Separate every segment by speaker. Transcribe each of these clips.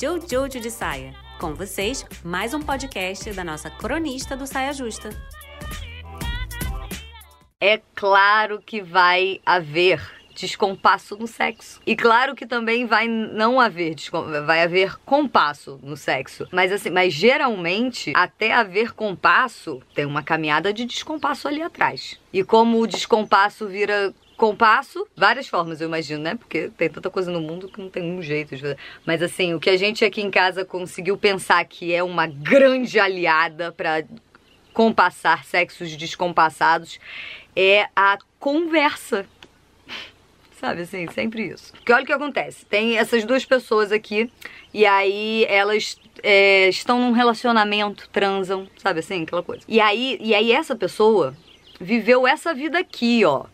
Speaker 1: Jojo de Saia. Com vocês, mais um podcast da nossa cronista do Saia Justa.
Speaker 2: É claro que vai haver descompasso no sexo. E claro que também vai não haver vai haver compasso no sexo. Mas assim, mas geralmente até haver compasso, tem uma caminhada de descompasso ali atrás. E como o descompasso vira compasso, várias formas, eu imagino, né? Porque tem tanta coisa no mundo que não tem um jeito de fazer. Mas assim, o que a gente aqui em casa conseguiu pensar que é uma grande aliada para compassar sexos descompassados é a conversa. Sabe assim, sempre isso. Porque olha o que acontece: tem essas duas pessoas aqui, e aí elas é, estão num relacionamento, transam, sabe assim, aquela coisa. E aí, e aí essa pessoa viveu essa vida aqui, ó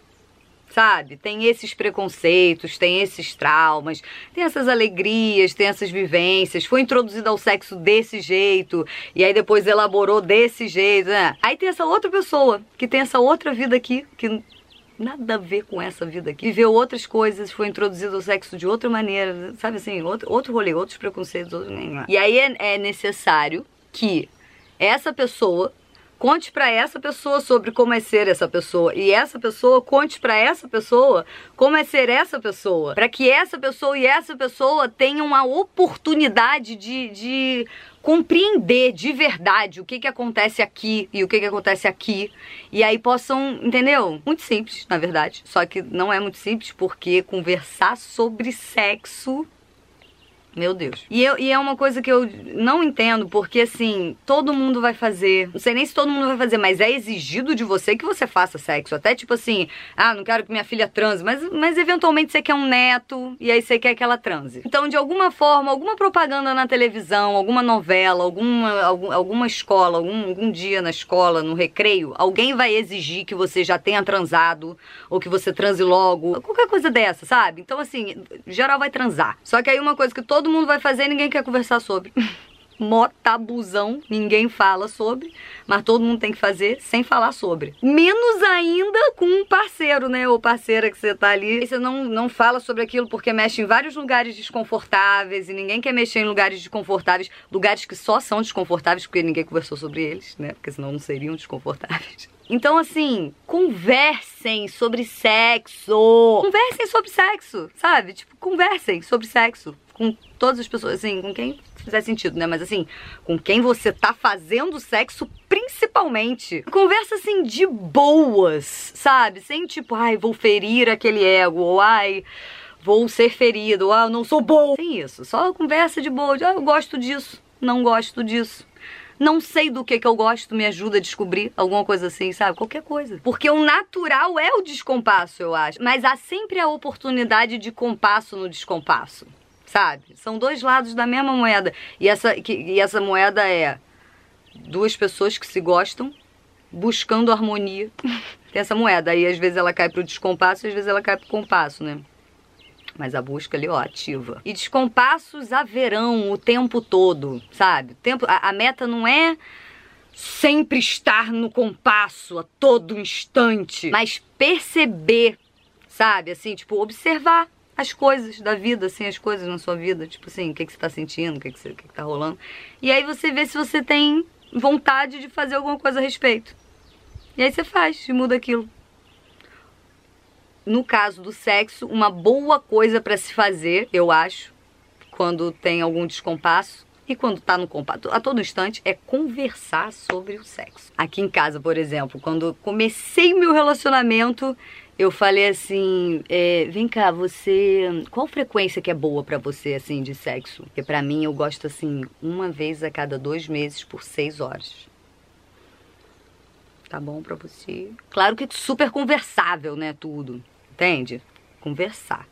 Speaker 2: sabe? Tem esses preconceitos, tem esses traumas, tem essas alegrias, tem essas vivências. Foi introduzido ao sexo desse jeito e aí depois elaborou desse jeito, né? Aí tem essa outra pessoa que tem essa outra vida aqui que nada a ver com essa vida aqui. Viveu outras coisas, foi introduzido ao sexo de outra maneira, sabe assim, outro, outro rolê, outros preconceitos. Outro... E aí é, é necessário que essa pessoa Conte para essa pessoa sobre como é ser essa pessoa e essa pessoa conte para essa pessoa como é ser essa pessoa, para que essa pessoa e essa pessoa tenham a oportunidade de, de compreender de verdade o que, que acontece aqui e o que, que acontece aqui. E aí possam, entendeu? Muito simples, na verdade. Só que não é muito simples porque conversar sobre sexo meu Deus. E, eu, e é uma coisa que eu não entendo, porque assim, todo mundo vai fazer. Não sei nem se todo mundo vai fazer, mas é exigido de você que você faça sexo. Até tipo assim, ah, não quero que minha filha transe, mas, mas eventualmente você quer um neto e aí você quer que ela transe. Então, de alguma forma, alguma propaganda na televisão, alguma novela, alguma, algum, alguma escola, algum, algum dia na escola, no recreio, alguém vai exigir que você já tenha transado ou que você transe logo, qualquer coisa dessa, sabe? Então, assim, geral vai transar. Só que aí uma coisa que todo todo mundo vai fazer e ninguém quer conversar sobre. Mó tabuzão, ninguém fala sobre, mas todo mundo tem que fazer sem falar sobre. Menos ainda com um parceiro, né? Ou parceira que você tá ali. E você não, não fala sobre aquilo porque mexe em vários lugares desconfortáveis e ninguém quer mexer em lugares desconfortáveis, lugares que só são desconfortáveis porque ninguém conversou sobre eles, né? Porque senão não seriam desconfortáveis. Então, assim, conversem sobre sexo. Conversem sobre sexo, sabe? Tipo, conversem sobre sexo com todas as pessoas, assim, com quem fizer sentido, né? Mas assim, com quem você tá fazendo sexo, principalmente. Conversa assim de boas, sabe? Sem tipo, ai, vou ferir aquele ego, ou ai, vou ser ferido, ah, eu não sou bom. Sem isso. Só conversa de boa, de, ah, eu gosto disso, não gosto disso. Não sei do que que eu gosto, me ajuda a descobrir alguma coisa assim, sabe? Qualquer coisa. Porque o natural é o descompasso, eu acho. Mas há sempre a oportunidade de compasso no descompasso sabe? São dois lados da mesma moeda. E essa, que, e essa moeda é duas pessoas que se gostam buscando harmonia. Tem essa moeda. Aí às vezes ela cai pro descompasso e às vezes ela cai pro compasso, né? Mas a busca ali, ó, ativa. E descompassos haverão o tempo todo, sabe? O tempo, a, a meta não é sempre estar no compasso a todo instante, mas perceber, sabe? Assim, tipo, observar as coisas da vida, assim, as coisas na sua vida, tipo assim, o que, que você tá sentindo, o que, que, você, que, que tá rolando. E aí você vê se você tem vontade de fazer alguma coisa a respeito. E aí você faz e muda aquilo. No caso do sexo, uma boa coisa para se fazer, eu acho, quando tem algum descompasso e quando tá no compasso, a todo instante, é conversar sobre o sexo. Aqui em casa, por exemplo, quando comecei meu relacionamento, eu falei assim, é, vem cá, você, qual frequência que é boa para você assim de sexo? Porque para mim eu gosto assim uma vez a cada dois meses por seis horas. Tá bom para você? Claro que super conversável, né, tudo, entende? Conversar.